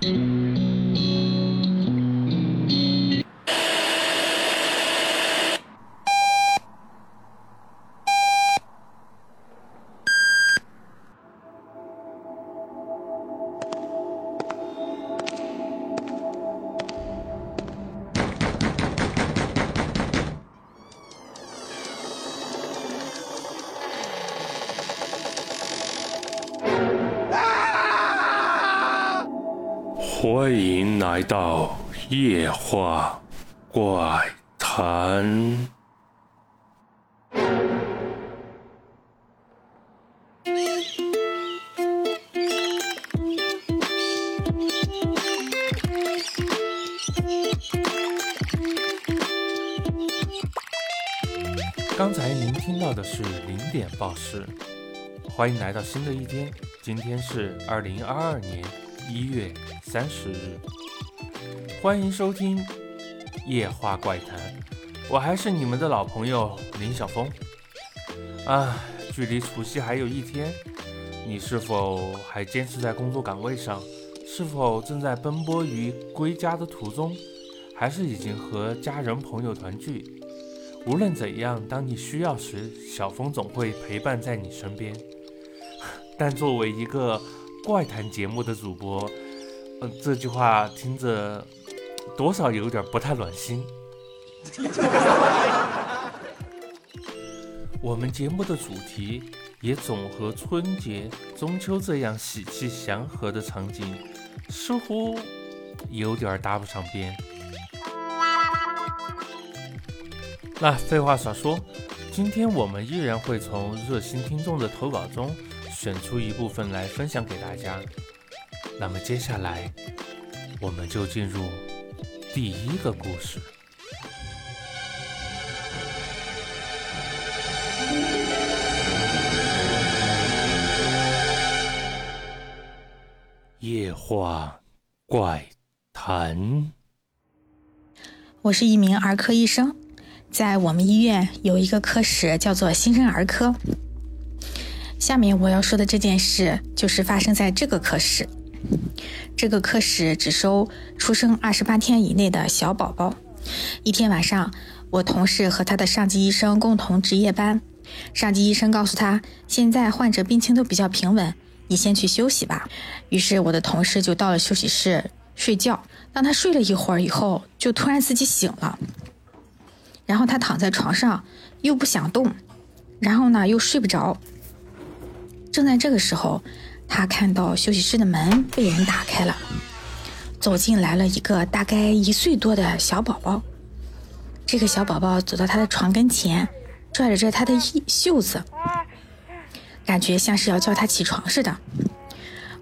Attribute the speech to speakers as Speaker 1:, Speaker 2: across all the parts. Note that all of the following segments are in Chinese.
Speaker 1: 欢来到夜话怪谈。
Speaker 2: 刚才您听到的是零点报时，欢迎来到新的一天，今天是二零二二年一月三十日，欢迎收听夜话怪谈，我还是你们的老朋友林晓峰。啊，距离除夕还有一天，你是否还坚持在工作岗位上？是否正在奔波于归家的途中？还是已经和家人朋友团聚？无论怎样，当你需要时，小峰总会陪伴在你身边。但作为一个怪谈节目的主播，嗯，这句话听着多少有点不太暖心。我们节目的主题也总和春节、中秋这样喜气祥和的场景，似乎有点搭不上边。那废话少说，今天我们依然会从热心听众的投稿中选出一部分来分享给大家。那么接下来，我们就进入第一个故事。
Speaker 1: 夜话怪谈。
Speaker 3: 我是一名儿科医生，在我们医院有一个科室叫做新生儿科。下面我要说的这件事，就是发生在这个科室。这个科室只收出生二十八天以内的小宝宝。一天晚上，我同事和他的上级医生共同值夜班。上级医生告诉他，现在患者病情都比较平稳，你先去休息吧。于是我的同事就到了休息室睡觉。当他睡了一会儿以后，就突然自己醒了。然后他躺在床上，又不想动，然后呢又睡不着。正在这个时候，他看到休息室的门被人打开了，走进来了一个大概一岁多的小宝宝。这个小宝宝走到他的床跟前，拽了拽他的衣袖子，感觉像是要叫他起床似的。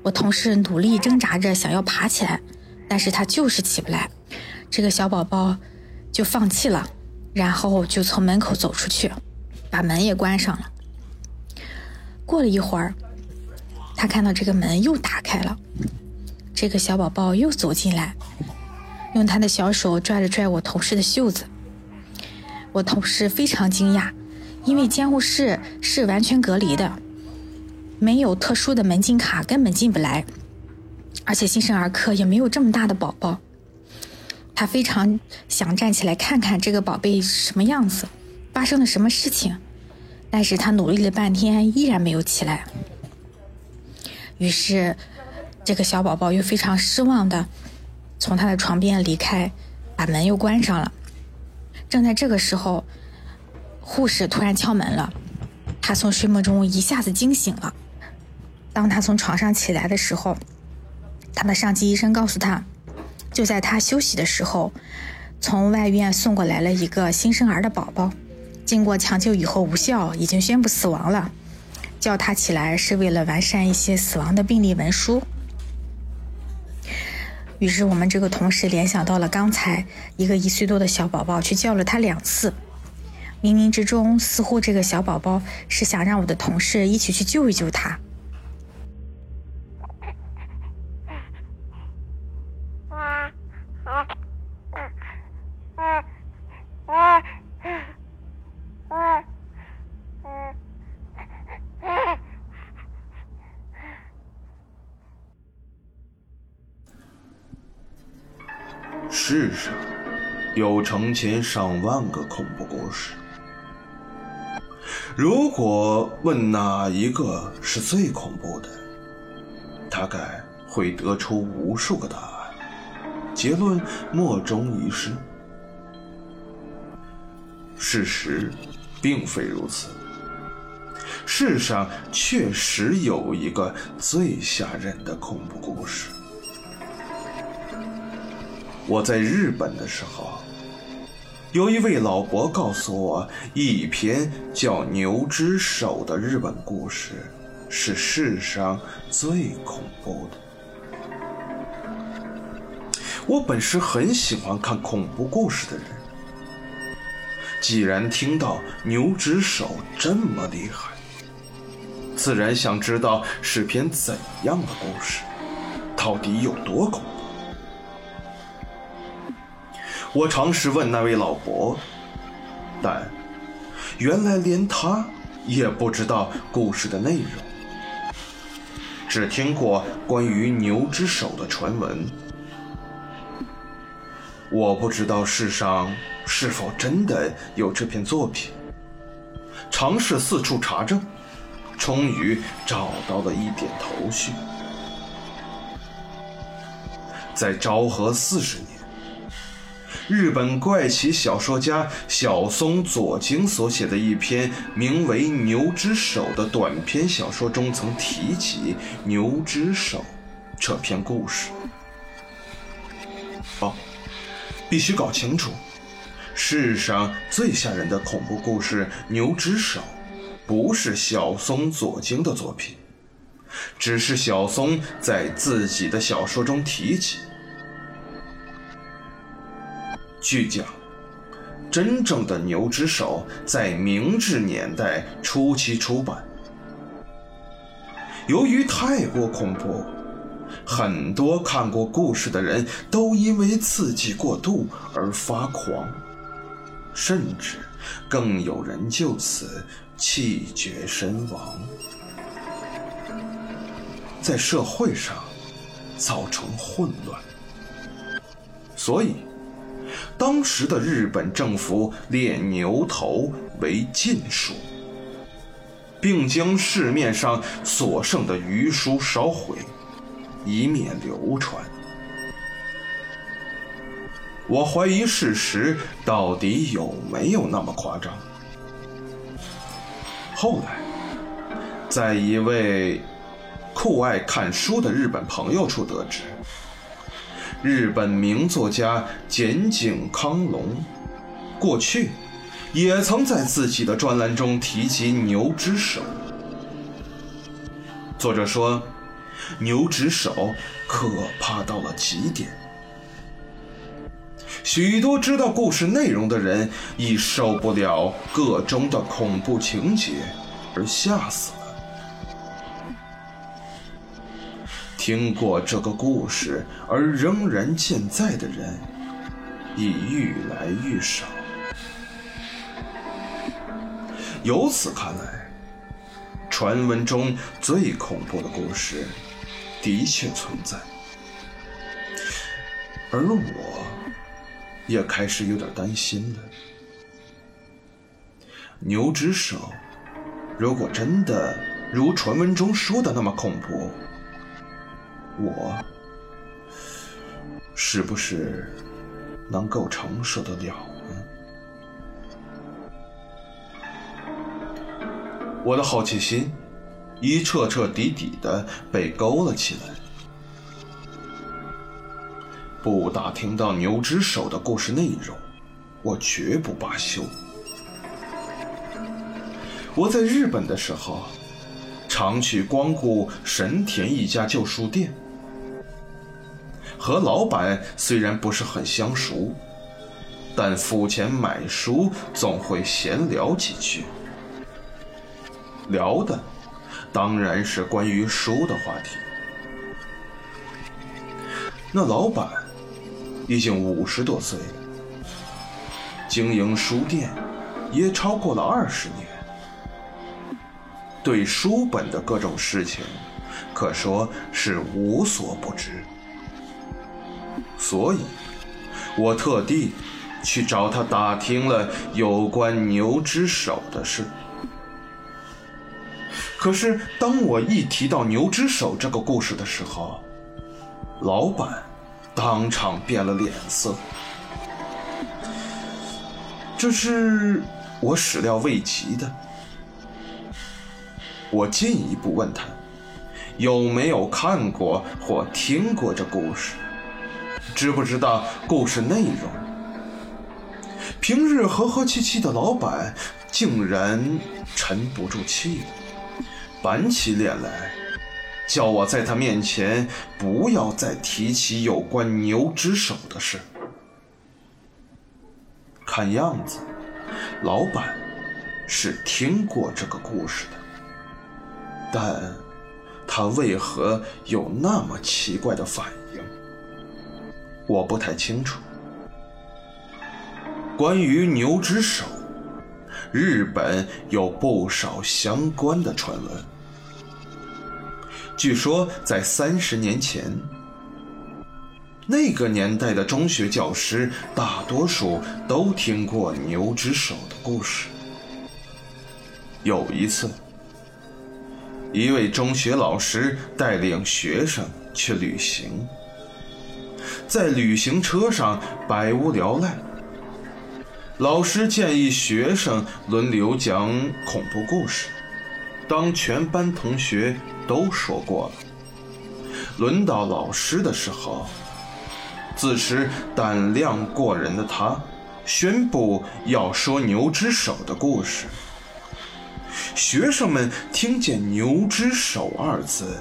Speaker 3: 我同事努力挣扎着想要爬起来，但是他就是起不来。这个小宝宝就放弃了，然后就从门口走出去，把门也关上了。过了一会儿，他看到这个门又打开了，这个小宝宝又走进来，用他的小手拽了拽我同事的袖子。我同事非常惊讶，因为监护室是完全隔离的，没有特殊的门禁卡，根本进不来。而且新生儿科也没有这么大的宝宝。他非常想站起来看看这个宝贝是什么样子，发生了什么事情。但是他努力了半天，依然没有起来。于是，这个小宝宝又非常失望的从他的床边离开，把门又关上了。正在这个时候，护士突然敲门了，他从睡梦中一下子惊醒了。当他从床上起来的时候，他的上级医生告诉他，就在他休息的时候，从外院送过来了一个新生儿的宝宝。经过抢救以后无效，已经宣布死亡了。叫他起来是为了完善一些死亡的病例文书。于是我们这个同事联想到了刚才一个一岁多的小宝宝去叫了他两次，冥冥之中似乎这个小宝宝是想让我的同事一起去救一救他。
Speaker 4: 世上有成千上万个恐怖故事，如果问哪一个是最恐怖的，大概会得出无数个答案，结论莫衷一是。事实并非如此，世上确实有一个最吓人的恐怖故事。我在日本的时候，有一位老伯告诉我，一篇叫《牛之手》的日本故事是世上最恐怖的。我本是很喜欢看恐怖故事的人，既然听到牛之手这么厉害，自然想知道是篇怎样的故事，到底有多恐怖。我尝试问那位老伯，但原来连他也不知道故事的内容，只听过关于牛之手的传闻。我不知道世上是否真的有这篇作品，尝试四处查证，终于找到了一点头绪，在昭和四十年。日本怪奇小说家小松左京所写的一篇名为《牛之手》的短篇小说中，曾提及牛之手这篇故事。哦，必须搞清楚，世上最吓人的恐怖故事《牛之手》，不是小松左京的作品，只是小松在自己的小说中提及。据讲，真正的《牛之手》在明治年代初期出版。由于太过恐怖，很多看过故事的人都因为刺激过度而发狂，甚至更有人就此气绝身亡，在社会上造成混乱。所以。当时的日本政府列牛头为禁书，并将市面上所剩的余书烧毁，以免流传。我怀疑事实到底有没有那么夸张。后来，在一位酷爱看书的日本朋友处得知。日本名作家简井康隆，过去也曾在自己的专栏中提及牛之手。作者说，牛之手可怕到了极点，许多知道故事内容的人已受不了个中的恐怖情节而吓死听过这个故事而仍然健在的人，已愈来愈少。由此看来，传闻中最恐怖的故事的确存在，而我也开始有点担心了。牛之手，如果真的如传闻中说的那么恐怖，我是不是能够承受得了呢？我的好奇心已彻彻底底的被勾了起来。不打听到牛之手的故事内容，我绝不罢休。我在日本的时候，常去光顾神田一家旧书店。和老板虽然不是很相熟，但付钱买书总会闲聊几句。聊的当然是关于书的话题。那老板已经五十多岁，经营书店也超过了二十年，对书本的各种事情可说是无所不知。所以，我特地去找他打听了有关牛之手的事。可是，当我一提到牛之手这个故事的时候，老板当场变了脸色。这是我始料未及的。我进一步问他，有没有看过或听过这故事，知不知道故事内容？平日和和气气的老板竟然沉不住气了。板起脸来，叫我在他面前不要再提起有关牛之手的事。看样子，老板是听过这个故事的，但他为何有那么奇怪的反应，我不太清楚。关于牛之手，日本有不少相关的传闻。据说，在三十年前，那个年代的中学教师大多数都听过牛之手的故事。有一次，一位中学老师带领学生去旅行，在旅行车上百无聊赖，老师建议学生轮流讲恐怖故事。当全班同学都说过了，轮到老师的时候，自持胆量过人的他宣布要说牛之手的故事。学生们听见“牛之手”二字，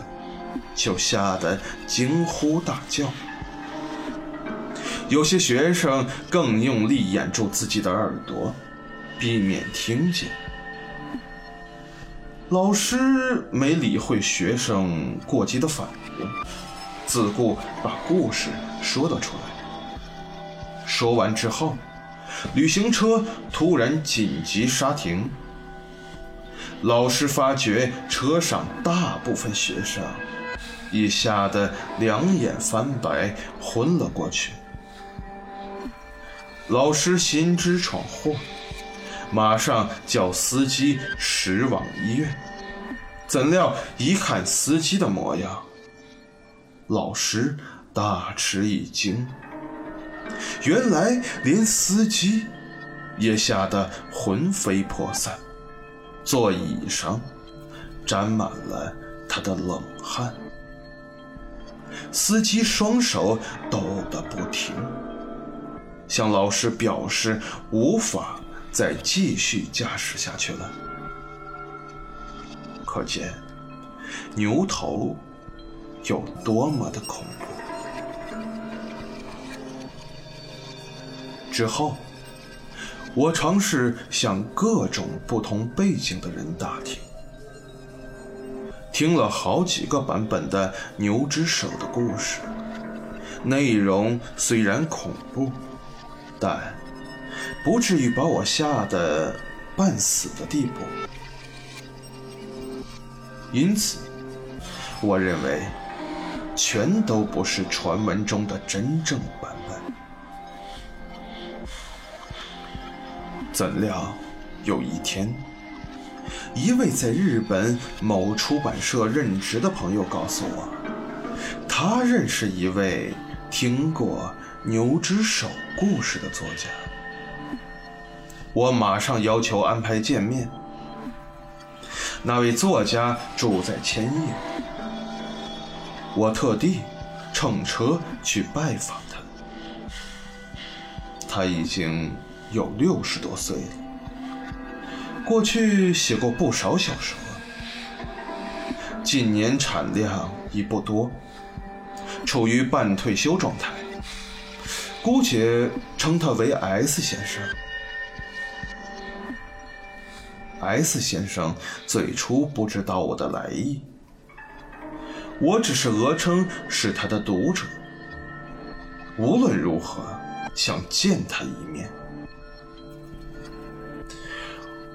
Speaker 4: 就吓得惊呼大叫。有些学生更用力掩住自己的耳朵，避免听见。老师没理会学生过激的反应，自顾把故事说了出来。说完之后，旅行车突然紧急刹停。老师发觉车上大部分学生已吓得两眼翻白，昏了过去。老师心知闯祸。马上叫司机驶往医院，怎料一看司机的模样，老师大吃一惊。原来连司机也吓得魂飞魄散，座椅上沾满了他的冷汗。司机双手抖得不停，向老师表示无法。再继续驾驶下去了。可见牛头有多么的恐怖。之后，我尝试向各种不同背景的人打听，听了好几个版本的牛之手的故事，内容虽然恐怖，但。不至于把我吓得半死的地步，因此，我认为全都不是传闻中的真正版本。怎料有一天，一位在日本某出版社任职的朋友告诉我，他认识一位听过牛之手故事的作家。我马上要求安排见面。那位作家住在千叶，我特地乘车去拜访他。他已经有六十多岁了，过去写过不少小说，近年产量已不多，处于半退休状态，姑且称他为 S 先生。S 先生最初不知道我的来意，我只是讹称是他的读者。无论如何，想见他一面。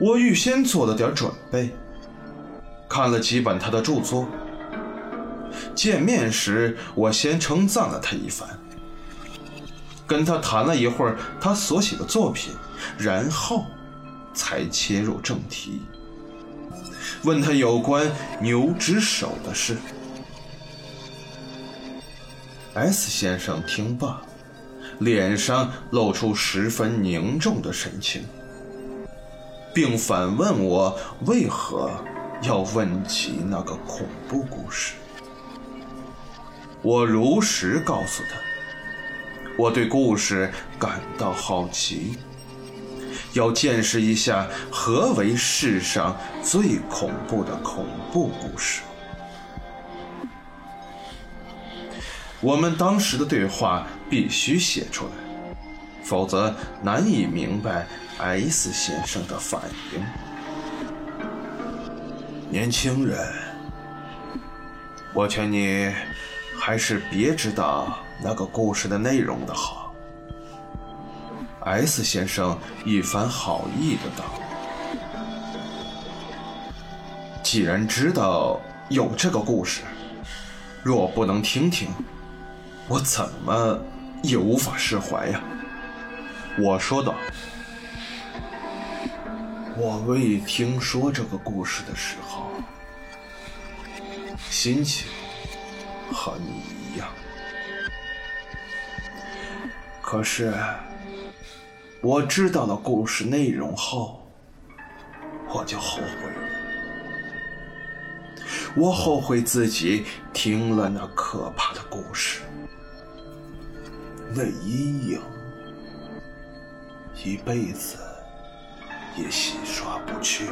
Speaker 4: 我预先做了点准备，看了几本他的著作。见面时，我先称赞了他一番，跟他谈了一会儿他所写的作品，然后才切入正题，问他有关牛之手的事。S 先生听罢，脸上露出十分凝重的神情，并反问我为何要问起那个恐怖故事。我如实告诉他，我对故事感到好奇，要见识一下何为世上最恐怖的恐怖故事。我们当时的对话必须写出来，否则难以明白 S 先生的反应。年轻人，我劝你还是别知道那个故事的内容的好。S 先生一番好意的道：“既然知道有这个故事，若不能听听。”我怎么也无法释怀呀！我说道：“我未听说这个故事的时候，心情和可是我知道了故事内容后，我就后悔了。我后悔自己听了那可怕的故事。”那阴影，一辈子也洗刷不去。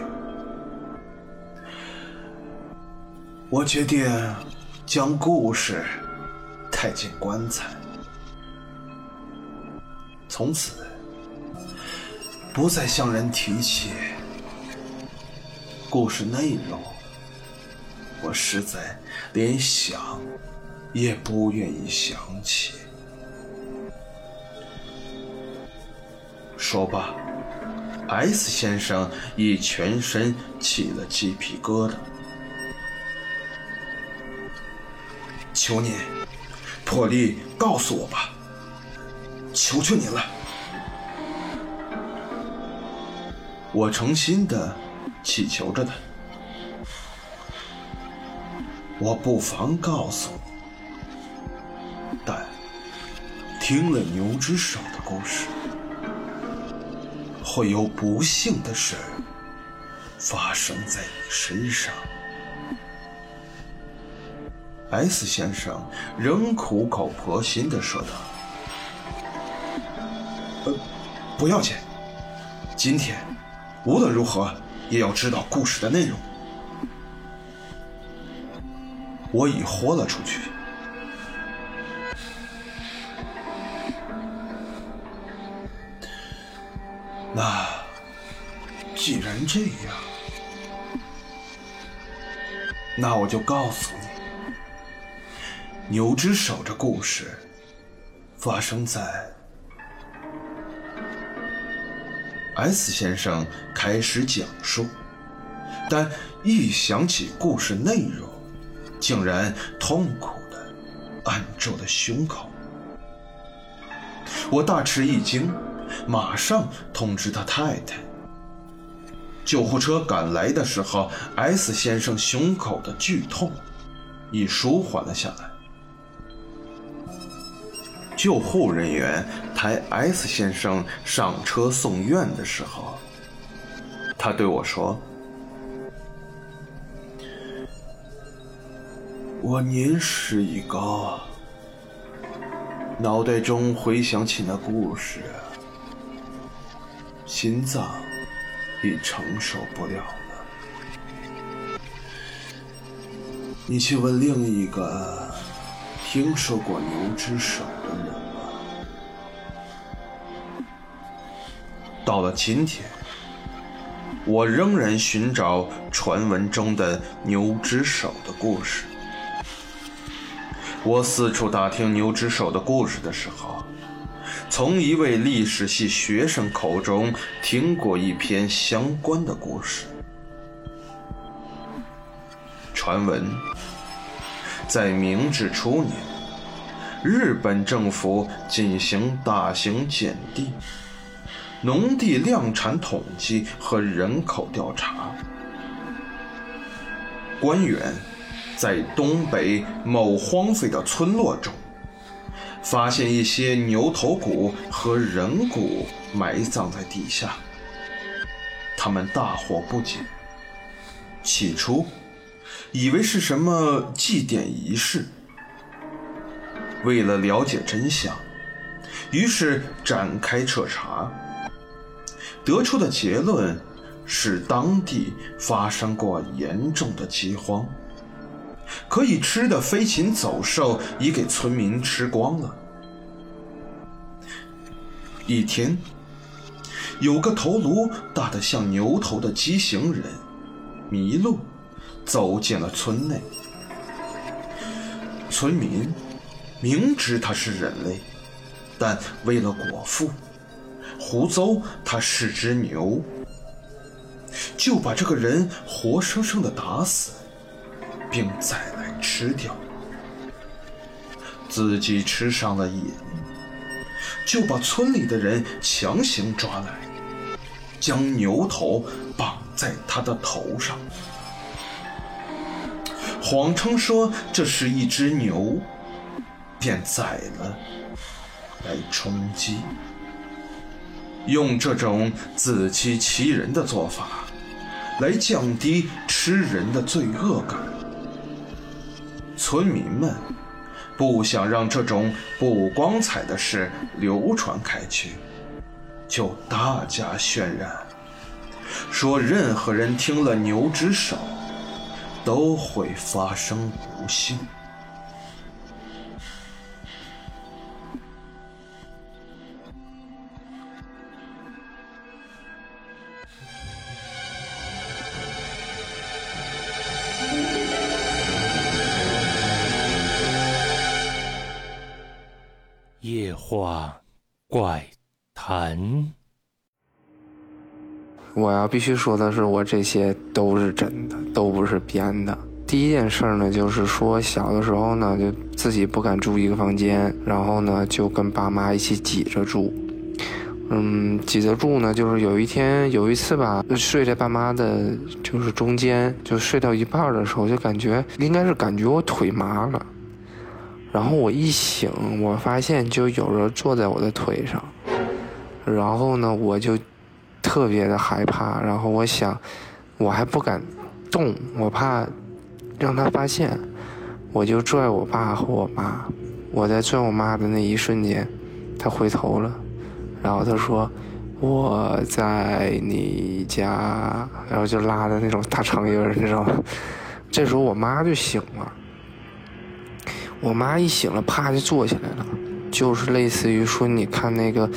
Speaker 4: 我决定将故事带进棺材，从此不再向人提起故事内容。我实在连想也不愿意想起。说罢，S 先生已全身起了鸡皮疙瘩。求你，破例告诉我吧，求求你了。我诚心的祈求着他。我不妨告诉你，但听了牛之手的故事。会有不幸的事发生在你身上。S 先生仍苦口婆心的说道：“不要紧，今天无论如何也要知道故事的内容。”我已豁了出去。那既然这样，那我就告诉你，牛之手这故事发生在 S 先生开始讲述，但一想起故事内容，竟然痛苦的按住了胸口。我大吃一惊。马上通知他太太。救护车赶来的时候，S 先生胸口的剧痛已舒缓了下来。救护人员抬 S 先生上车送院的时候，他对我说：“我年事已高，脑袋中回想起那故事。”心脏已承受不了了。你去问另一个听说过牛之手的人吗。到了今天，我仍然寻找传闻中的牛之手的故事。我四处打听牛之手的故事的时候。从一位历史系学生口中听过一篇相关的故事。传闻，在明治初年日本政府进行大型减地、农地量产统计和人口调查。官员在东北某荒废的村落中，发现一些牛头骨和人骨埋葬在地下，他们大惑不解。起初，以为是什么祭奠仪式。为了了解真相，于是展开彻查，得出的结论是当地发生过严重的饥荒，可以吃的飞禽走兽已给村民吃光了。一天，有个头颅大得像牛头的畸形人迷路，走进了村内，村民。明知他是人类，但为了果腹，胡诌他是只牛，就把这个人活生生的打死，并再来吃掉。自己吃上了瘾，就把村里的人强行抓来，将牛头绑在他的头上，谎称说这是一只牛。便宰了，来充饥。用这种自欺欺人的做法，来降低吃人的罪恶感。村民们不想让这种不光彩的事流传开去，就大加渲染，说任何人听了牛之手，都会发生不幸。
Speaker 1: 夜话怪谈。
Speaker 5: 我要必须说的是，我这些都是真的，都不是编的。第一件事呢，就是说小的时候呢，就自己不敢住一个房间，然后呢，就跟爸妈一起挤着住。嗯，挤着住呢，就是有一天有一次吧，睡在爸妈的，就是中间，就睡到一半的时候，就感觉应该是感觉我腿麻了。然后我一醒，我发现就有人坐在我的腿上，然后呢，我就特别的害怕。然后我想，我还不敢动，我怕让他发现，我就拽我爸和我妈。我在拽我妈的那一瞬间，他回头了，然后他说：“我在你家。”然后就拉的那种大长音儿，你知道吗？这时候我妈就醒了。我妈一醒了，啪就坐起来了，就是类似于说你看那个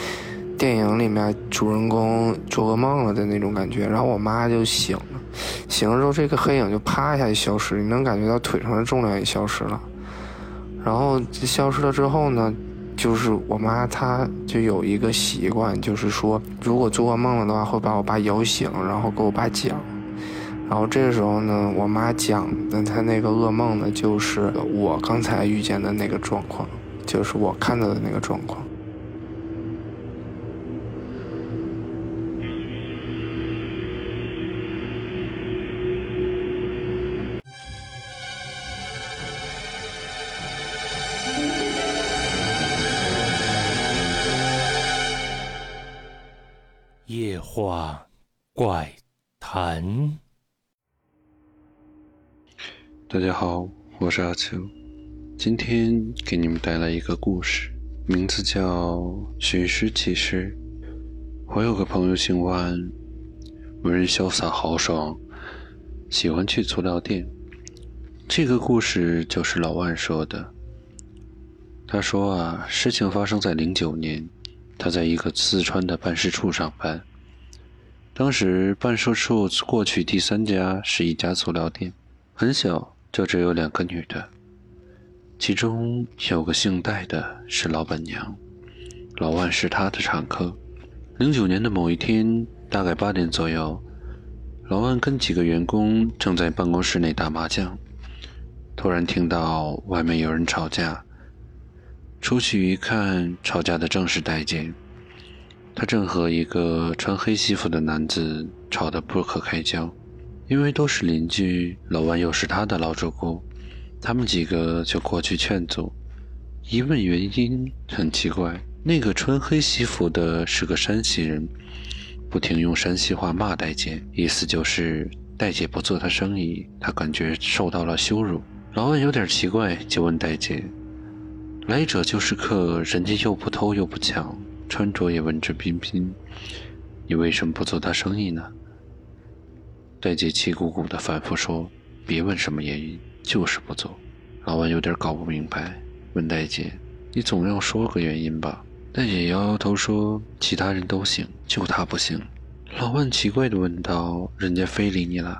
Speaker 5: 电影里面主人公做噩梦了的那种感觉。然后我妈就醒了，醒了之后这个黑影就啪一下就消失，你能感觉到腿上的重量也消失了。然后消失了之后呢，就是我妈她就有一个习惯，就是说如果做噩梦了的话，会把我爸摇醒，然后给我爸讲。然后这个时候呢，我妈讲的她那个噩梦呢，就是我刚才遇见的那个状况，就是我看到的那个状况。
Speaker 6: 大家好，我是阿秋，今天给你们带来一个故事，名字叫《寻尸启事》。我有个朋友姓万，为人潇洒豪爽，喜欢去足疗店。这个故事就是老万说的。他说啊，事情发生在零九年，他在一个四川的办事处上班，当时办事处过去第三家是一家足疗店，很小。就只有两个女的，其中有个姓戴的，是老板娘，老万是她的常客。零九年的某一天，大概八点左右，老万跟几个员工正在办公室内打麻将，突然听到外面有人吵架，出去一看，吵架的正是戴姐。她正和一个穿黑西服的男子吵得不可开交。因为都是邻居，老万又是他的老主顾，他们几个就过去劝阻。一问原因，很奇怪，那个穿黑西服的是个山西人，不停用山西话骂戴姐，意思就是戴姐不做他生意，他感觉受到了羞辱。老万有点奇怪，就问戴姐：“来者就是客，人家又不偷又不抢，穿着也文质彬彬，你为什么不做他生意呢？”戴姐气鼓鼓的反复说：“别问什么原因，就是不做。”老万有点搞不明白，问戴姐：“你总要说个原因吧？”戴姐摇摇头说：“其他人都行，就他不行。”老万奇怪的问道：“人家非礼你了？”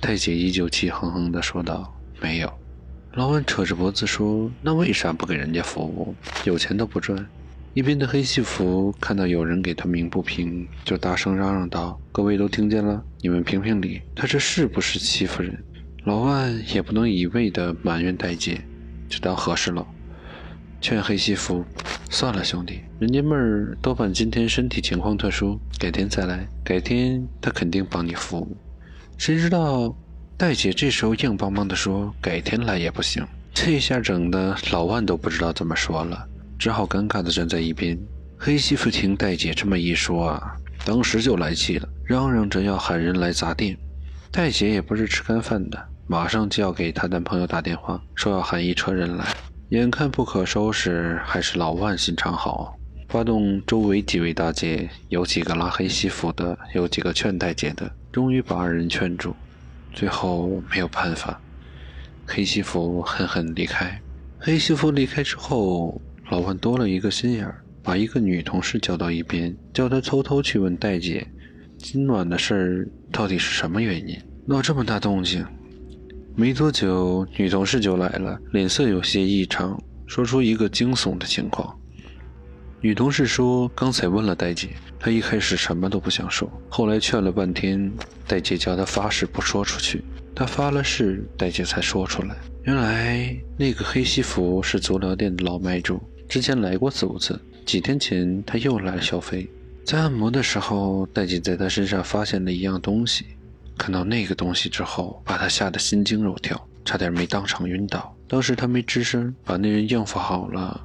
Speaker 6: 戴姐依旧气哼哼的说道：“没有。”老万扯着脖子说：“那为啥不给人家服务？有钱都不赚？”一边的黑西服看到有人给他鸣不平，就大声嚷嚷道：“各位都听见了，你们评评理，他这是不是欺负人？”老万也不能一味的埋怨戴姐，就当和事了，劝黑西服：“算了，兄弟，人家妹儿多半今天身体情况特殊，改天再来，改天他肯定帮你服务。”谁知道戴姐这时候硬邦邦的说：“改天来也不行。”这下整的老万都不知道怎么说了。只好尴尬地站在一边。黑西服听戴姐这么一说啊，当时就来气了，嚷嚷着要喊人来砸店。戴姐也不是吃干饭的，马上就要给她男朋友打电话，说要喊一车人来。眼看不可收拾，还是老万心肠好，发动周围几位大姐，有几个拉黑西服的，有几个劝戴姐的，终于把二人劝住。最后没有办法，黑西服狠狠离开。黑西服离开之后。老万多了一个心眼儿，把一个女同事叫到一边，叫她偷偷去问戴姐，今晚的事儿到底是什么原因，闹这么大动静。没多久，女同事就来了，脸色有些异常，说出一个惊悚的情况。女同事说，刚才问了戴姐，她一开始什么都不想说，后来劝了半天，戴姐叫她发誓不说出去，她发了誓，戴姐才说出来。原来那个黑西服是足疗店的老卖主。之前来过四五次，几天前他又来了小飞，在按摩的时候，戴姐在他身上发现了一样东西，看到那个东西之后，把他吓得心惊肉跳，差点没当场晕倒。当时他没吱声，把那人应付好了。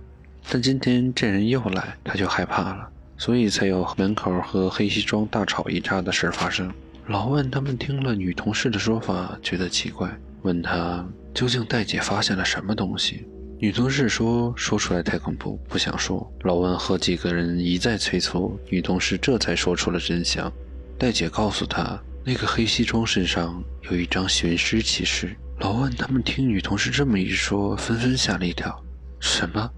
Speaker 6: 但今天这人又来，他就害怕了，所以才有门口和黑西装大吵一架的事发生。老万他们听了女同事的说法，觉得奇怪，问他究竟戴姐发现了什么东西。女同事说：“说出来太恐怖，不想说。”老万和几个人一再催促，女同事这才说出了真相。戴姐告诉她，那个黑西装身上有一张寻尸启事。老万他们听女同事这么一说，纷纷吓了一跳。什么？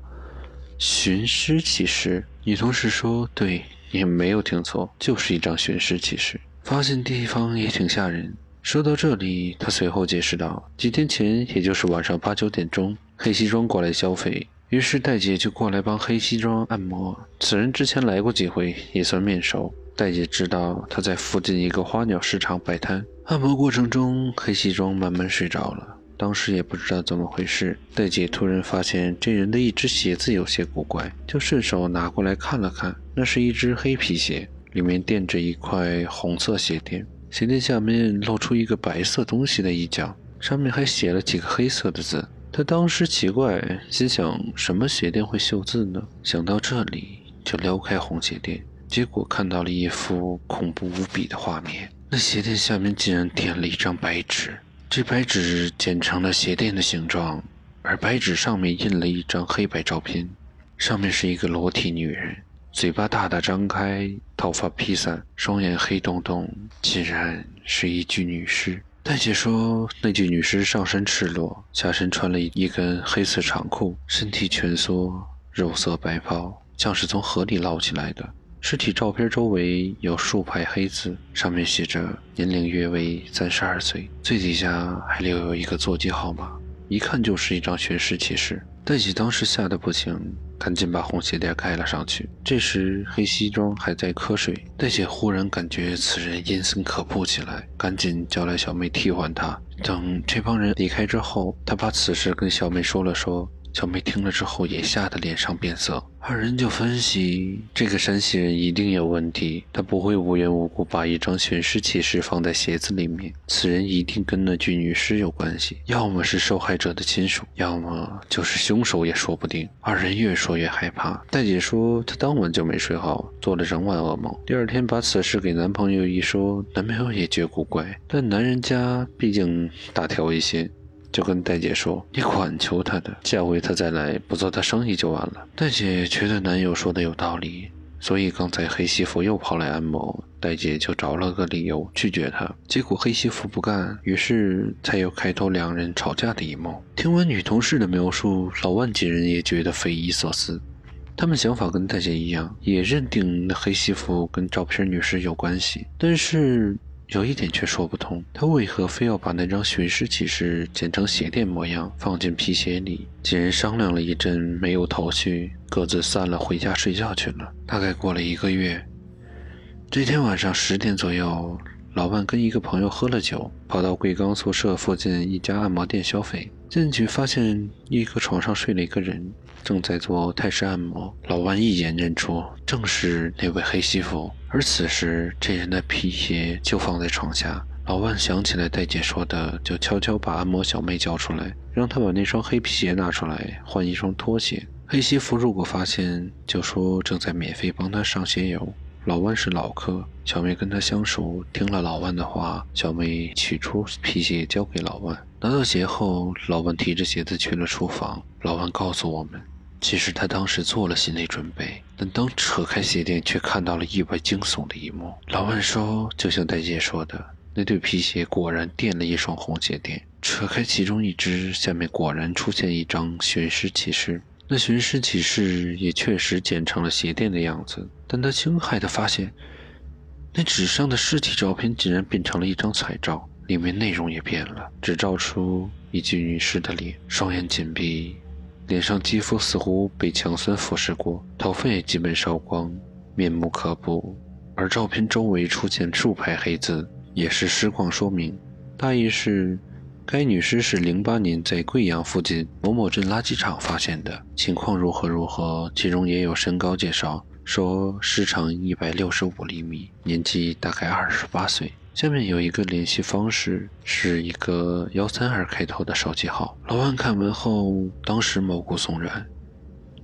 Speaker 6: 寻尸启事？女同事说：“对，你没有听错，就是一张寻尸启事。发现地方也挺吓人。”说到这里，她随后解释道：“几天前，也就是晚上八九点钟。”黑西装过来消费，于是戴姐就过来帮黑西装按摩。此人之前来过几回，也算面熟。戴姐知道他在附近一个花鸟市场摆摊。按摩过程中，黑西装慢慢睡着了。当时也不知道怎么回事，戴姐突然发现这人的一只鞋子有些古怪，就顺手拿过来看了看。那是一只黑皮鞋，里面垫着一块红色鞋垫，鞋垫下面露出一个白色东西的一角，上面还写了几个黑色的字。他当时奇怪，心想：什么鞋垫会绣字呢？想到这里，就撩开红鞋垫，结果看到了一幅恐怖无比的画面。那鞋垫下面竟然垫了一张白纸，这白纸剪成了鞋垫的形状，而白纸上面印了一张黑白照片，上面是一个裸体女人，嘴巴大大张开，头发披散，双眼黑洞洞，竟然是一具女尸。戴姐说，那具女尸上身赤裸，下身穿了一根黑色长裤，身体蜷缩，肉色白袍，像是从河里捞起来的。尸体照片周围有竖排黑字，上面写着年龄约为三十二岁，最底下还留有一个座机号码，一看就是一张寻尸启事。戴姐当时吓得不轻。赶紧把红鞋垫盖了上去。这时，黑西装还在瞌睡。戴姐忽然感觉此人阴森可怖起来，赶紧叫来小妹替换他。等这帮人离开之后，他把此事跟小妹说了说。小梅听了之后也吓得脸上变色。二人就分析，这个山西人一定有问题，他不会无缘无故把一张寻尸启事放在鞋子里面，此人一定跟那具女尸有关系，要么是受害者的亲属，要么就是凶手也说不定。二人越说越害怕。戴姐说，她当晚就没睡好，做了整晚噩梦。第二天把此事给男朋友一说，男朋友也觉古怪，但男人家毕竟大条一些。就跟戴姐说：“你管求他的，下回他再来不做他生意就完了。”戴姐觉得男友说的有道理，所以刚才黑西服又跑来按摩，戴姐就找了个理由拒绝他。结果黑西服不干，于是才有开头两人吵架的一幕。听完女同事的描述，老万几人也觉得匪夷所思。他们想法跟戴姐一样，也认定那黑西服跟照片女士有关系，但是。有一点却说不通，他为何非要把那张寻尸启事剪成鞋垫模样放进皮鞋里？几人商量了一阵，没有头绪，各自散了，回家睡觉去了。大概过了一个月，这天晚上十点左右，老万跟一个朋友喝了酒，跑到贵刚宿舍附近一家按摩店消费。进去发现一个床上睡了一个人，正在做泰式按摩。老万一眼认出，正是那位黑媳妇。而此时，这人的皮鞋就放在床下。老万想起来戴姐说的，就悄悄把按摩小妹叫出来，让她把那双黑皮鞋拿出来，换一双拖鞋。黑媳妇如果发现，就说正在免费帮她上鞋油。老万是老客，小妹跟他相熟，听了老万的话，小妹取出皮鞋交给老万。拿到鞋后，老万提着鞋子去了厨房。老万告诉我们。其实他当时做了心理准备，但当扯开鞋垫，却看到了意外惊悚的一幕。老万说：“就像戴姐说的，那对皮鞋果然垫了一双红鞋垫。扯开其中一只，下面果然出现一张寻尸启事。那寻尸启事也确实剪成了鞋垫的样子。但他惊骇地发现，那纸上的尸体照片竟然变成了一张彩照，里面内容也变了，只照出一具女尸的脸，双眼紧闭。”脸上肌肤似乎被强酸腐蚀过，头发也基本烧光，面目可怖。而照片周围出现数排黑字，也是实况说明，大意是：该女尸是零八年在贵阳附近某某镇垃圾场发现的，情况如何如何。其中也有身高介绍，说尸长一百六十五厘米，年纪大概二十八岁。下面有一个联系方式，是一个幺三二开头的手机号。老万看完后，当时毛骨悚然。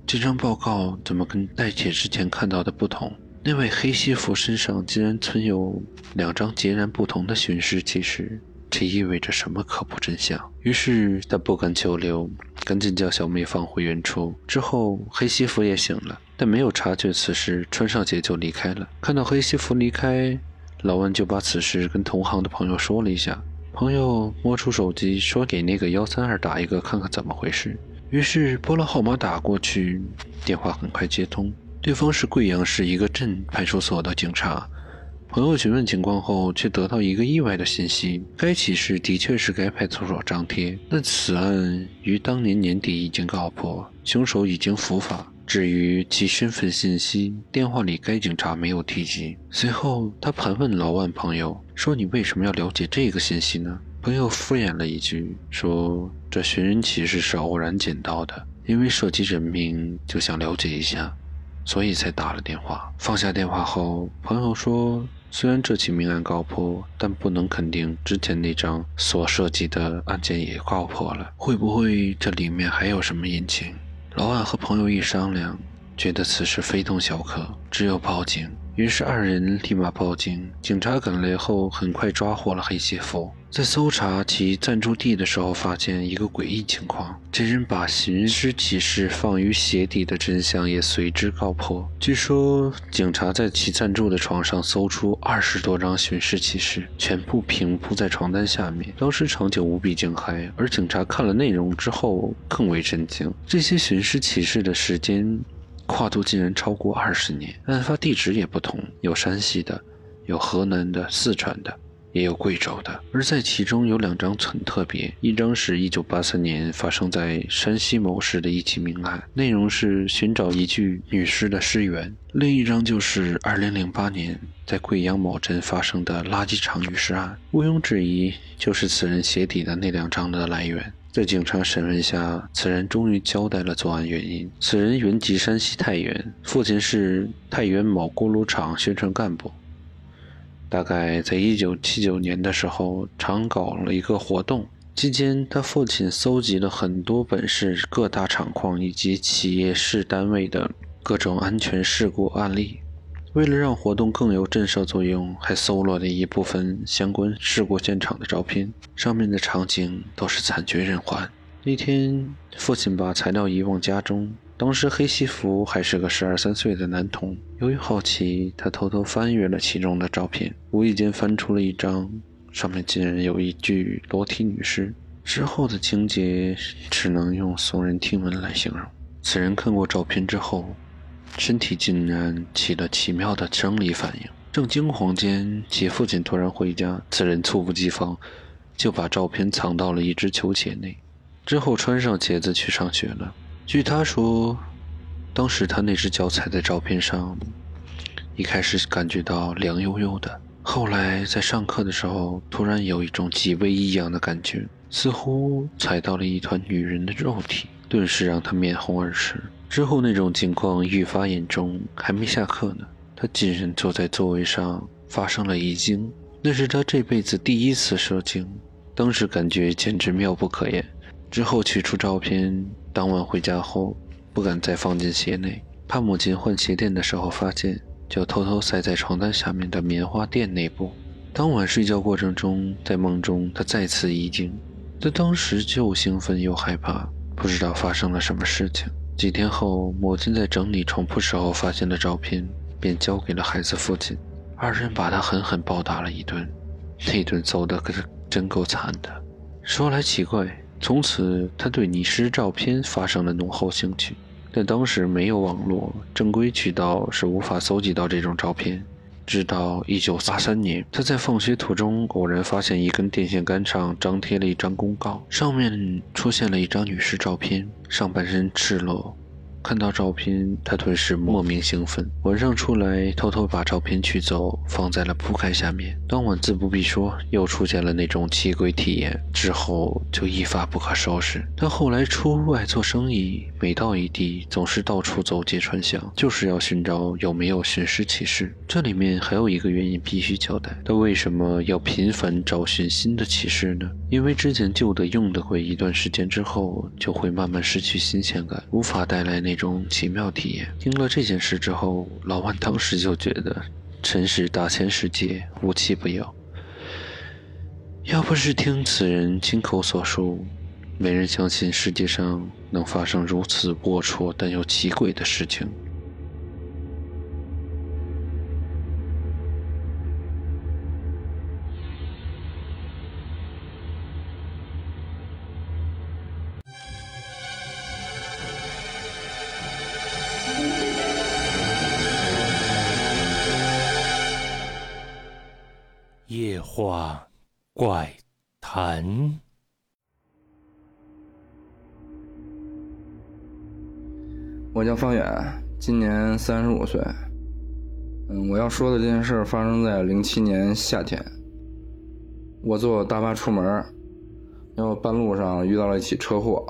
Speaker 6: 这张报告怎么跟戴姐之前看到的不同？那位黑西服身上竟然存有两张截然不同的寻尸启事，这意味着什么可怖真相？于是他不敢久留，赶紧将小妹放回原处。之后，黑西服也醒了，但没有察觉此事，穿上鞋就离开了。看到黑西服离开。老万就把此事跟同行的朋友说了一下，朋友摸出手机说给那个幺三二打一个看看怎么回事。于是拨了号码打过去，电话很快接通，对方是贵阳市一个镇派出所的警察。朋友询问情况后，却得到一个意外的信息：该启事的确是该派出所张贴，但此案于当年年底已经告破，凶手已经伏法。至于其身份信息，电话里该警察没有提及。随后，他盘问老万朋友说：“你为什么要了解这个信息呢？”朋友敷衍了一句说：“这寻人启事是偶然捡到的，因为涉及人命，就想了解一下，所以才打了电话。”放下电话后，朋友说：“虽然这起命案告破，但不能肯定之前那张所涉及的案件也告破了。会不会这里面还有什么隐情？”老万和朋友一商量，觉得此事非同小可，只有报警。于是二人立马报警。警察赶来后，很快抓获了黑媳妇。在搜查其暂住地的时候，发现一个诡异情况：这人把寻尸启事放于鞋底的真相也随之告破。据说，警察在其暂住的床上搜出二十多张寻尸启事，全部平铺在床单下面。当时场景无比惊骇，而警察看了内容之后更为震惊：这些寻尸启事的时间跨度竟然超过二十年，案发地址也不同，有山西的，有河南的，四川的。也有贵州的，而在其中有两张很特别，一张是一九八三年发生在山西某市的一起命案，内容是寻找一具女尸的尸源；另一张就是二零零八年在贵阳某镇发生的垃圾场女尸案，毋庸置疑就是此人鞋底的那两张的来源。在警察审问下，此人终于交代了作案原因。此人原籍山西太原，父亲是太原某锅炉厂宣传干部。大概在一九七九年的时候，厂搞了一个活动，期间他父亲搜集了很多本市各大厂矿以及企业市单位的各种安全事故案例。为了让活动更有震慑作用，还搜罗了一部分相关事故现场的照片，上面的场景都是惨绝人寰。那天，父亲把材料遗忘家中。当时黑西服还是个十二三岁的男童，由于好奇，他偷偷翻阅了其中的照片，无意间翻出了一张，上面竟然有一具裸体女尸。之后的情节只能用耸人听闻来形容。此人看过照片之后，身体竟然起了奇妙的生理反应。正惊慌间，其父亲突然回家，此人猝不及防，就把照片藏到了一只球鞋内，之后穿上鞋子去上学了。据他说，当时他那只脚踩在照片上，一开始感觉到凉悠悠的，后来在上课的时候，突然有一种极为异样的感觉，似乎踩到了一团女人的肉体，顿时让他面红耳赤。之后那种情况愈发严重，还没下课呢，他竟然坐在座位上发生了遗精，那是他这辈子第一次射精，当时感觉简直妙不可言。之后取出照片，当晚回家后不敢再放进鞋内，怕母亲换鞋垫的时候发现，就偷偷塞在床单下面的棉花垫内部。当晚睡觉过程中，在梦中他再次遗精，他当时就兴奋又害怕，不知道发生了什么事情。几天后，母亲在整理床铺时候发现了照片，便交给了孩子父亲，二人把他狠狠暴打了一顿，那顿揍的可是真够惨的。说来奇怪。从此，他对女尸照片发生了浓厚兴趣，但当时没有网络，正规渠道是无法搜集到这种照片。直到1983年，他在放学途中偶然发现一根电线杆上张贴了一张公告，上面出现了一张女尸照片，上半身赤裸。看到照片，他顿时莫名兴奋。晚上出来，偷偷把照片取走，放在了铺盖下面。当晚自不必说，又出现了那种奇诡体验，之后就一发不可收拾。他后来出外做生意，每到一地，总是到处走街串巷，就是要寻找有没有寻尸启事。这里面还有一个原因必须交代：他为什么要频繁找寻新的启事呢？因为之前旧的用的过一段时间之后，就会慢慢失去新鲜感，无法带来那。种奇妙体验。听了这件事之后，老万当时就觉得，真是大千世界无奇不有。要不是听此人亲口所述，没人相信世界上能发生如此龌龊但又奇诡的事情。
Speaker 1: 怪谈。
Speaker 7: 我叫方远，今年三十五岁。嗯，我要说的这件事发生在零七年夏天。我坐大巴出门，然后半路上遇到了一起车祸。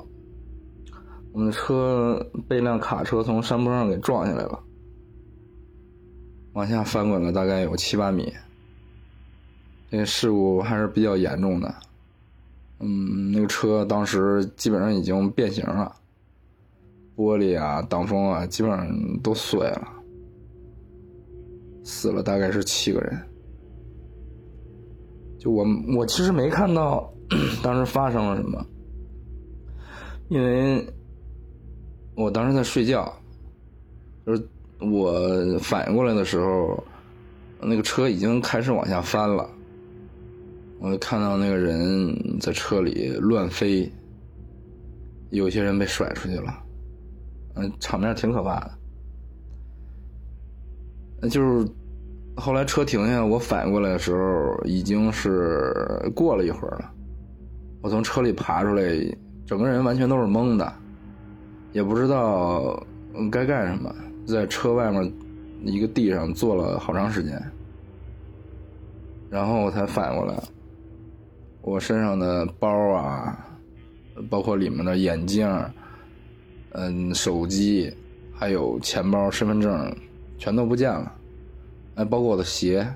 Speaker 7: 我们的车被一辆卡车从山坡上给撞下来了，往下翻滚了大概有七八米。那事故还是比较严重的，嗯，那个车当时基本上已经变形了，玻璃啊、挡风啊，基本上都碎了，死了大概是七个人。就我我其实没看到 当时发生了什么，因为我当时在睡觉，就是我反应过来的时候，那个车已经开始往下翻了。我就看到那个人在车里乱飞，有些人被甩出去了，嗯，场面挺可怕的。就是后来车停下，我反应过来的时候，已经是过了一会儿了。我从车里爬出来，整个人完全都是懵的，也不知道该干什么，在车外面一个地上坐了好长时间，然后我才反应过来。我身上的包啊、包括里面的眼镜，嗯，手机，还有钱包、身份证，全都不见了。哎，包括我的鞋，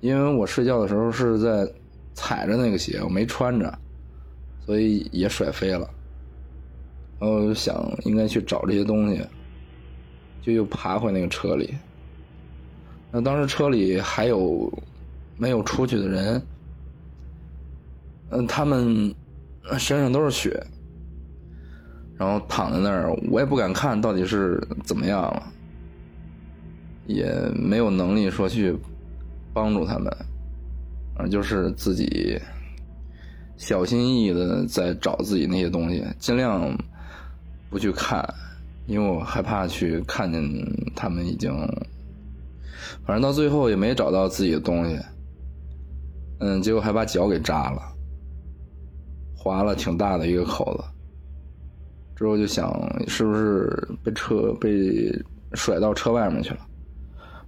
Speaker 7: 因为我睡觉的时候是在踩着那个鞋，我没穿着，所以也甩飞了。然后就想应该去找这些东西，就又爬回那个车里。那当时车里还有没有出去的人？嗯，他们身上都是血，然后躺在那儿，我也不敢看到底是怎么样了，也没有能力说去帮助他们，反正就是自己小心翼翼的在找自己那些东西，尽量不去看，因为我害怕去看见他们已经，反正到最后也没找到自己的东西，嗯，结果还把脚给扎了。划了挺大的一个口子，之后就想是不是被车被甩到车外面去了，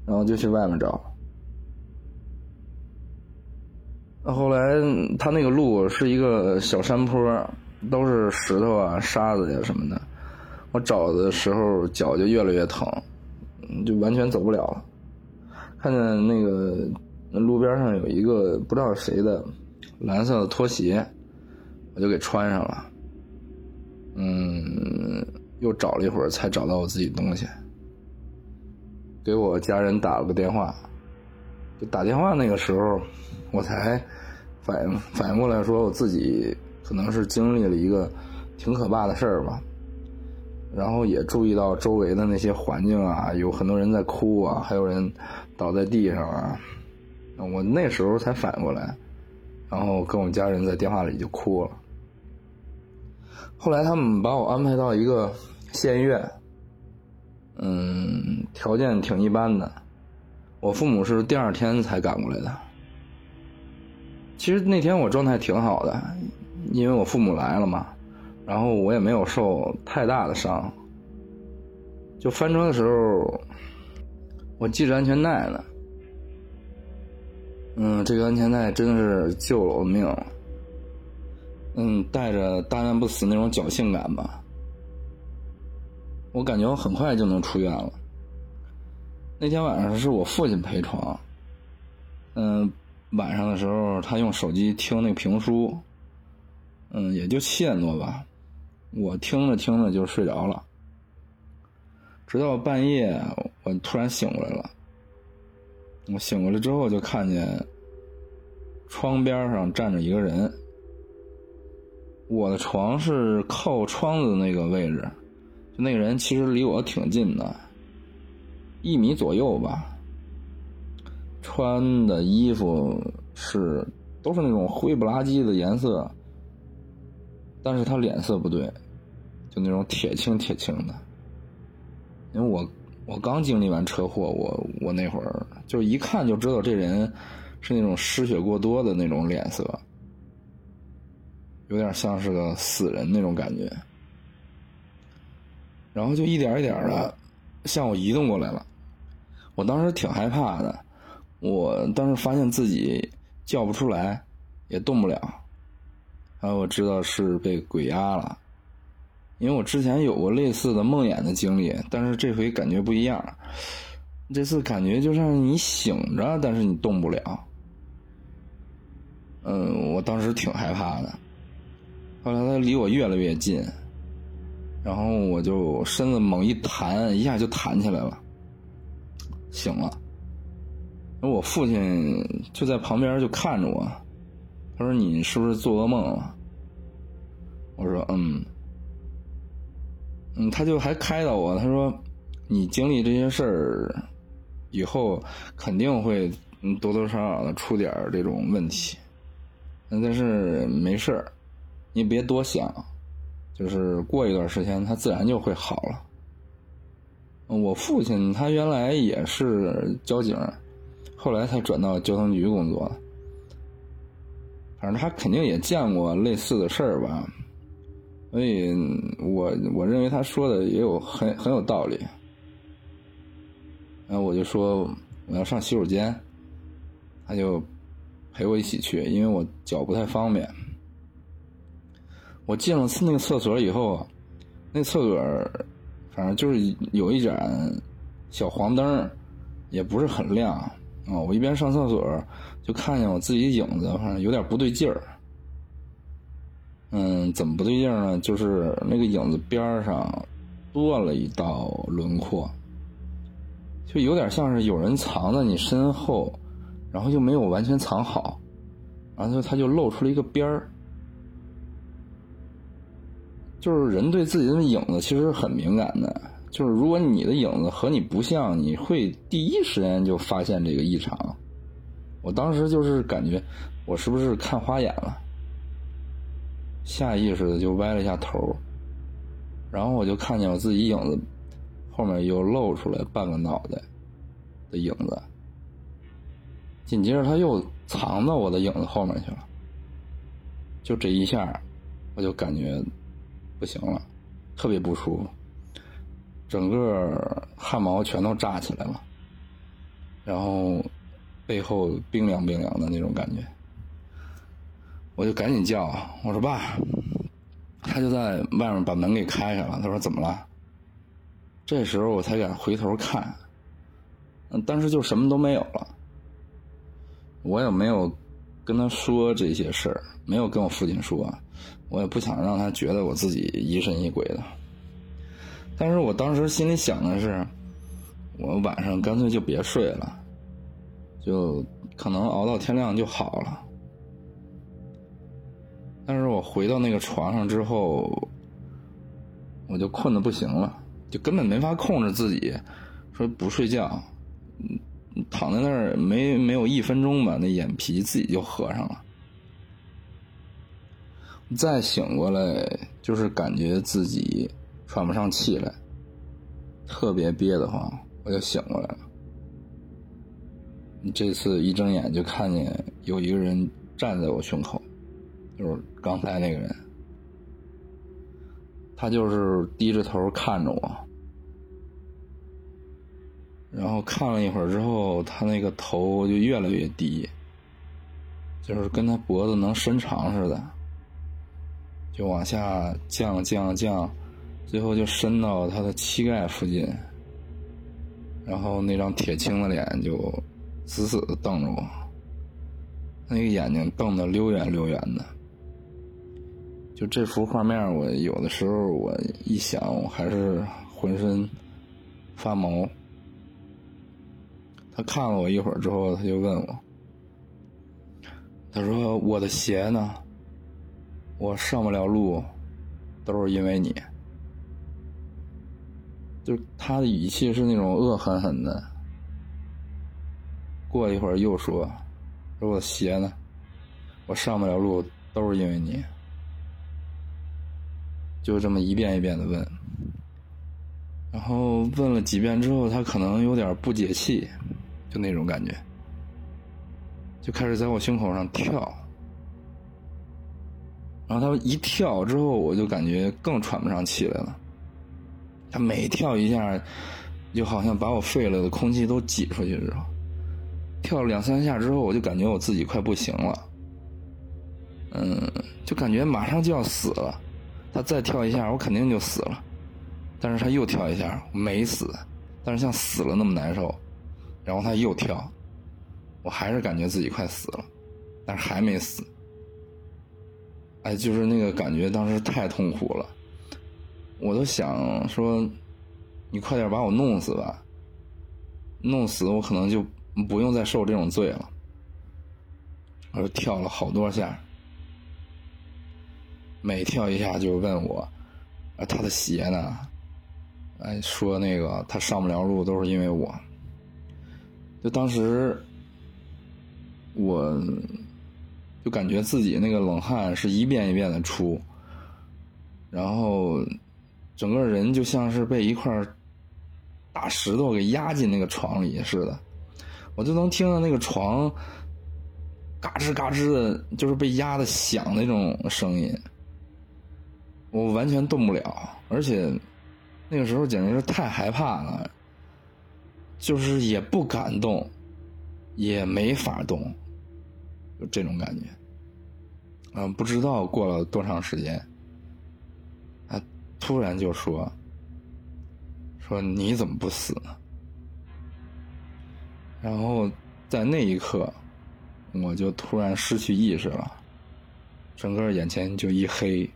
Speaker 7: 然后就去外面找。后来他那个路是一个小山坡，都是石头啊、沙子呀什么的，我找的时候脚就越来越疼，就完全走不了了。看见那个路边上有一个不知道谁的蓝色的拖鞋。我就给穿上了，嗯，又找了一会儿才找到我自己东西，给我家人打了个电话，就打电话那个时候，我才反应反应过来说我自己可能是经历了一个挺可怕的事儿吧，然后也注意到周围的那些环境啊，有很多人在哭啊，还有人倒在地上啊，我那时候才反过来，然后跟我家人在电话里就哭了。后来他们把我安排到一个县医院，嗯，条件挺一般的。我父母是第二天才赶过来的。其实那天我状态挺好的，因为我父母来了嘛，然后我也没有受太大的伤。就翻车的时候，我系着安全带呢。嗯，这个安全带真的是救了我命。嗯，带着大难不死那种侥幸感吧，我感觉我很快就能出院了。那天晚上是我父亲陪床，嗯，晚上的时候他用手机听那个评书，嗯，也就七点多吧，我听着听着就睡着了，直到半夜我突然醒过来了，我醒过来之后就看见窗边上站着一个人。我的床是靠窗子的那个位置，就那个人其实离我挺近的，一米左右吧。穿的衣服是都是那种灰不拉几的颜色，但是他脸色不对，就那种铁青铁青的。因为我我刚经历完车祸，我我那会儿就一看就知道这人是那种失血过多的那种脸色。有点像是个死人那种感觉，然后就一点一点的向我移动过来了。我当时挺害怕的，我当时发现自己叫不出来，也动不了，然后我知道是被鬼压了，因为我之前有过类似的梦魇的经历，但是这回感觉不一样，这次感觉就像你醒着，但是你动不了。嗯，我当时挺害怕的。后来他离我越来越近，然后我就身子猛一弹，一下就弹起来了，醒了。那我父亲就在旁边就看着我，他说：“你是不是做噩梦了？”我说：“嗯。”嗯，他就还开导我，他说：“你经历这些事儿以后，肯定会多多少少的出点这种问题，但是没事儿。”你别多想，就是过一段时间，他自然就会好了。我父亲他原来也是交警，后来才转到交通局工作。反正他肯定也见过类似的事儿吧，所以我我认为他说的也有很很有道理。然后我就说我要上洗手间，他就陪我一起去，因为我脚不太方便。我进了那个厕所以后，那厕所反正就是有一盏小黄灯，也不是很亮啊。我一边上厕所，就看见我自己影子，反正有点不对劲儿。嗯，怎么不对劲呢？就是那个影子边上多了一道轮廓，就有点像是有人藏在你身后，然后又没有完全藏好，然后他就露出了一个边儿。就是人对自己的影子其实很敏感的，就是如果你的影子和你不像，你会第一时间就发现这个异常。我当时就是感觉我是不是看花眼了，下意识的就歪了一下头，然后我就看见我自己影子后面又露出来半个脑袋的影子，紧接着他又藏到我的影子后面去了，就这一下，我就感觉。不行了，特别不舒服，整个汗毛全都炸起来了，然后背后冰凉冰凉的那种感觉，我就赶紧叫我说爸，他就在外面把门给开开了。他说怎么了？这时候我才敢回头看，嗯，当时就什么都没有了，我也没有跟他说这些事儿，没有跟我父亲说。我也不想让他觉得我自己疑神疑鬼的，但是我当时心里想的是，我晚上干脆就别睡了，就可能熬到天亮就好了。但是我回到那个床上之后，我就困得不行了，就根本没法控制自己，说不睡觉，躺在那儿没没有一分钟吧，那眼皮自己就合上了。再醒过来，就是感觉自己喘不上气来，特别憋得慌，我就醒过来了。这次一睁眼就看见有一个人站在我胸口，就是刚才那个人，他就是低着头看着我，然后看了一会儿之后，他那个头就越来越低，就是跟他脖子能伸长似的。就往下降降降，最后就伸到他的膝盖附近，然后那张铁青的脸就死死的瞪着我，那个眼睛瞪得溜圆溜圆的。就这幅画面，我有的时候我一想，我还是浑身发毛。他看了我一会儿之后，他就问我，他说：“我的鞋呢？”我上不了路，都是因为你。就他的语气是那种恶狠狠的。过一会儿又说：“说我的鞋呢？我上不了路，都是因为你。”就这么一遍一遍的问。然后问了几遍之后，他可能有点不解气，就那种感觉，就开始在我胸口上跳。然后他一跳之后，我就感觉更喘不上气来了。他每跳一下，就好像把我肺了的空气都挤出去似的。跳了两三下之后，我就感觉我自己快不行了。嗯，就感觉马上就要死了。他再跳一下，我肯定就死了。但是他又跳一下，没死，但是像死了那么难受。然后他又跳，我还是感觉自己快死了，但是还没死。哎，就是那个感觉，当时太痛苦了，我都想说，你快点把我弄死吧，弄死我可能就不用再受这种罪了。我说跳了好多下，每跳一下就问我，啊，他的鞋呢？哎，说那个他上不了路都是因为我。就当时我。就感觉自己那个冷汗是一遍一遍的出，然后整个人就像是被一块大石头给压进那个床里似的，我就能听到那个床嘎吱嘎吱的，就是被压的响那种声音，我完全动不了，而且那个时候简直是太害怕了，就是也不敢动，也没法动。就这种感觉，嗯，不知道过了多长时间，他突然就说：“说你怎么不死呢？”然后在那一刻，我就突然失去意识了，整个眼前就一黑，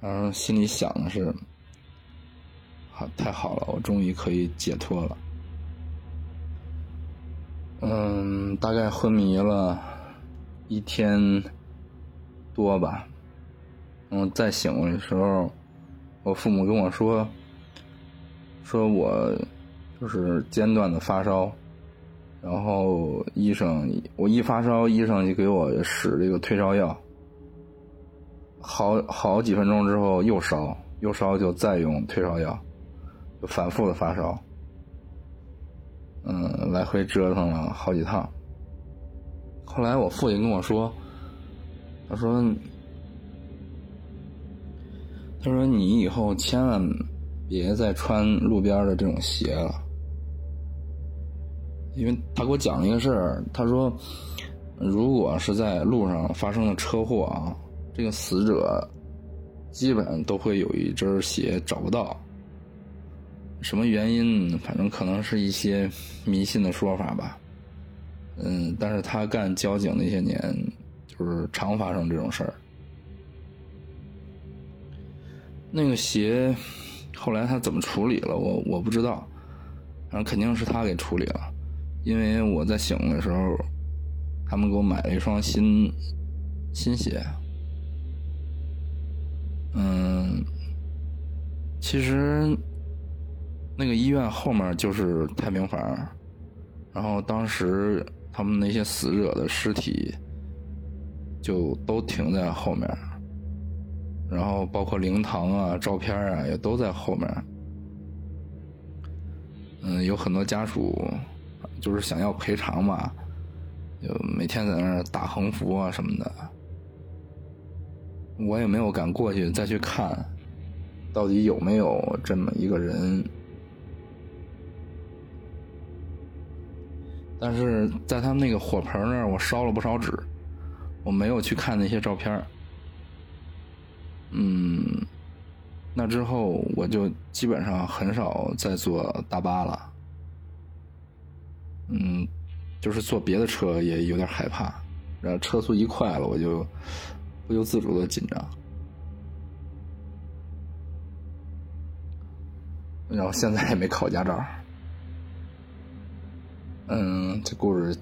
Speaker 7: 然后心里想的是：“好，太好了，我终于可以解脱了。”嗯，大概昏迷了一天多吧。嗯，再醒的时候，我父母跟我说，说我就是间断的发烧，然后医生我一发烧，医生就给我使这个退烧药，好好几分钟之后又烧，又烧就再用退烧药，就反复的发烧。嗯，来回折腾了好几趟。后来我父亲跟我说：“他说，他说你以后千万别再穿路边的这种鞋了，因为他给我讲了一个事儿。他说，如果是在路上发生了车祸啊，这个死者基本都会有一只鞋找不到。”什么原因？反正可能是一些迷信的说法吧。嗯，但是他干交警那些年，就是常发生这种事儿。那个鞋后来他怎么处理了？我我不知道，反正肯定是他给处理了，因为我在醒的时候，他们给我买了一双新新鞋。嗯，其实。那个医院后面就是太平房，然后当时他们那些死者的尸体就都停在后面，然后包括灵堂啊、照片啊也都在后面。嗯，有很多家属就是想要赔偿嘛，就每天在那儿打横幅啊什么的。我也没有敢过去再去看，到底有没有这么一个人。但是在他们那个火盆那儿，我烧了不少纸，我没有去看那些照片嗯，那之后我就基本上很少再坐大巴了。嗯，就是坐别的车也有点害怕，然后车速一快了，我就不由自主的紧张。然后现在也没考驾照。嗯，这故事。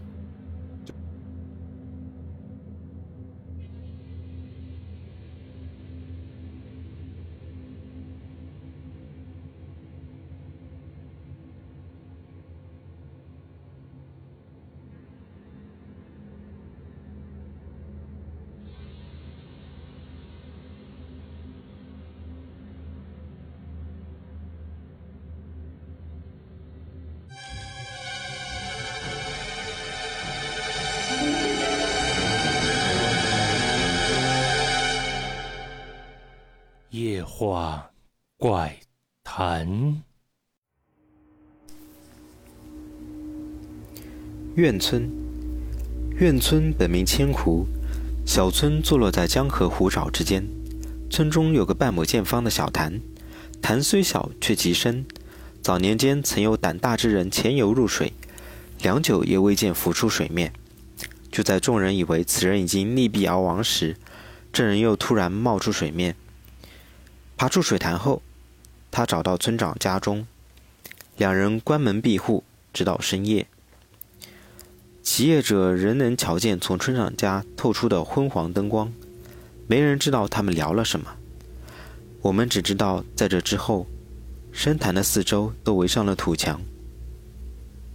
Speaker 8: 苑村，苑村本名千湖，小村坐落在江河湖沼之间。村中有个半亩见方的小潭，潭虽小却极深。早年间曾有胆大之人潜游入水，良久也未见浮出水面。就在众人以为此人已经溺毙而亡时，这人又突然冒出水面。爬出水潭后，他找到村长家中，两人关门闭户，直到深夜。起夜者仍能瞧见从村长家透出的昏黄灯光，没人知道他们聊了什么。我们只知道，在这之后，深潭的四周都围上了土墙。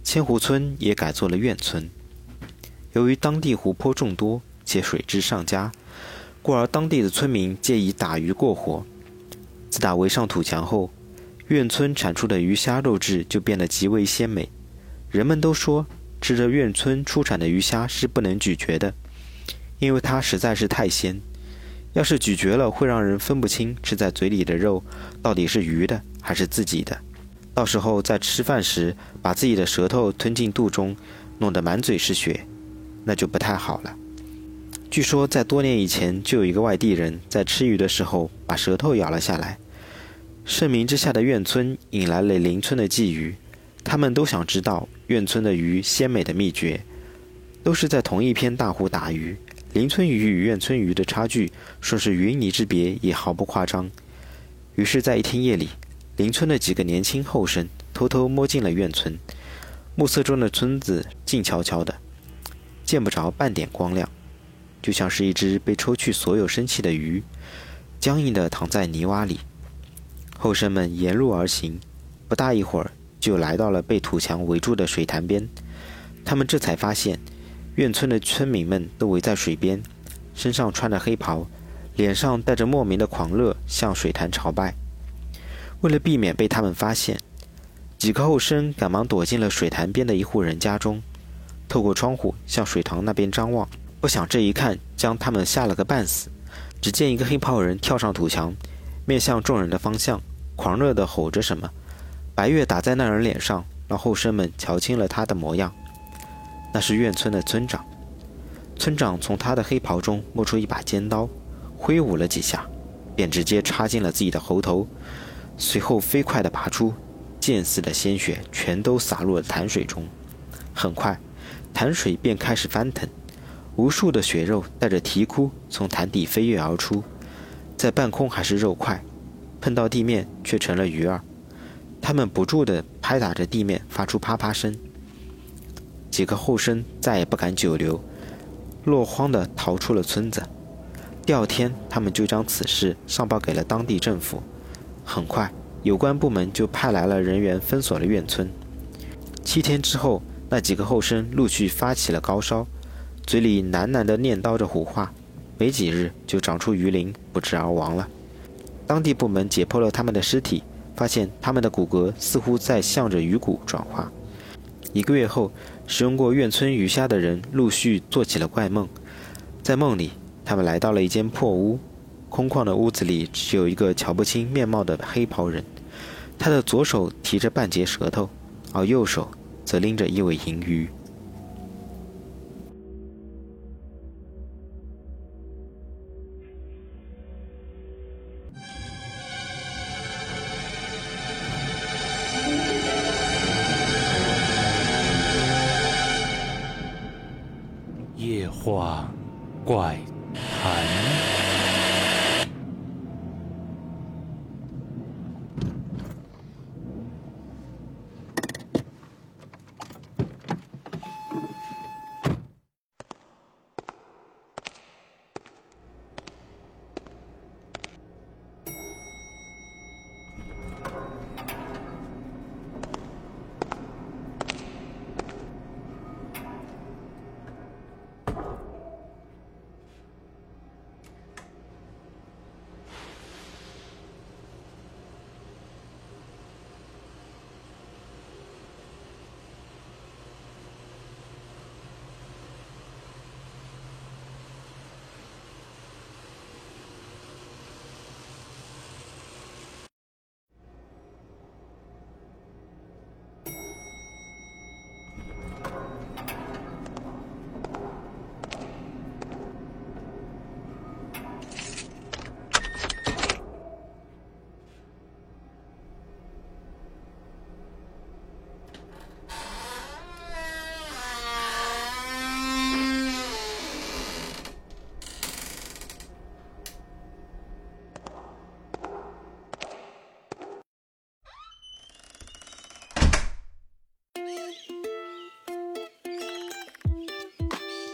Speaker 8: 千湖村也改做了院村。由于当地湖泊众多且水质上佳，故而当地的村民借以打鱼过活。自打围上土墙后，院村产出的鱼虾肉质就变得极为鲜美。人们都说，吃着苑村出产的鱼虾是不能咀嚼的，因为它实在是太鲜。要是咀嚼了，会让人分不清吃在嘴里的肉到底是鱼的还是自己的。到时候在吃饭时把自己的舌头吞进肚中，弄得满嘴是血，那就不太好了。据说在多年以前，就有一个外地人在吃鱼的时候把舌头咬了下来。盛名之下的苑村引来了邻村的鲫鱼，他们都想知道苑村的鱼鲜美的秘诀。都是在同一片大湖打鱼，邻村鱼与苑村鱼的差距，说是云泥之别也毫不夸张。于是，在一天夜里，邻村的几个年轻后生偷偷摸进了苑村，暮色中的村子静悄悄的，见不着半点光亮。就像是一只被抽去所有生气的鱼，僵硬地躺在泥洼里。后生们沿路而行，不大一会儿就来到了被土墙围住的水潭边。他们这才发现，院村的村民们都围在水边，身上穿着黑袍，脸上带着莫名的狂热，向水潭朝拜。为了避免被他们发现，几个后生赶忙躲进了水潭边的一户人家中，透过窗户向水塘那边张望。不想这一看将他们吓了个半死。只见一个黑袍人跳上土墙，面向众人的方向，狂热地吼着什么。白月打在那人脸上，让后生们瞧清了他的模样。那是院村的村长。村长从他的黑袍中摸出一把尖刀，挥舞了几下，便直接插进了自己的喉头，随后飞快地拔出，溅似的鲜血全都洒入了潭水中。很快，潭水便开始翻腾。无数的血肉带着啼哭从潭底飞跃而出，在半空还是肉块，碰到地面却成了鱼儿。他们不住地拍打着地面，发出啪啪声。几个后生再也不敢久留，落荒地逃出了村子。第二天，他们就将此事上报给了当地政府。很快，有关部门就派来了人员封锁了院村。七天之后，那几个后生陆续发起了高烧。嘴里喃喃地念叨着胡话，没几日就长出鱼鳞，不治而亡了。当地部门解剖了他们的尸体，发现他们的骨骼似乎在向着鱼骨转化。一个月后，使用过苑村鱼虾的人陆续做起了怪梦，在梦里，他们来到了一间破屋，空旷的屋子里只有一个瞧不清面貌的黑袍人，他的左手提着半截舌头，而右手则拎着一尾银鱼。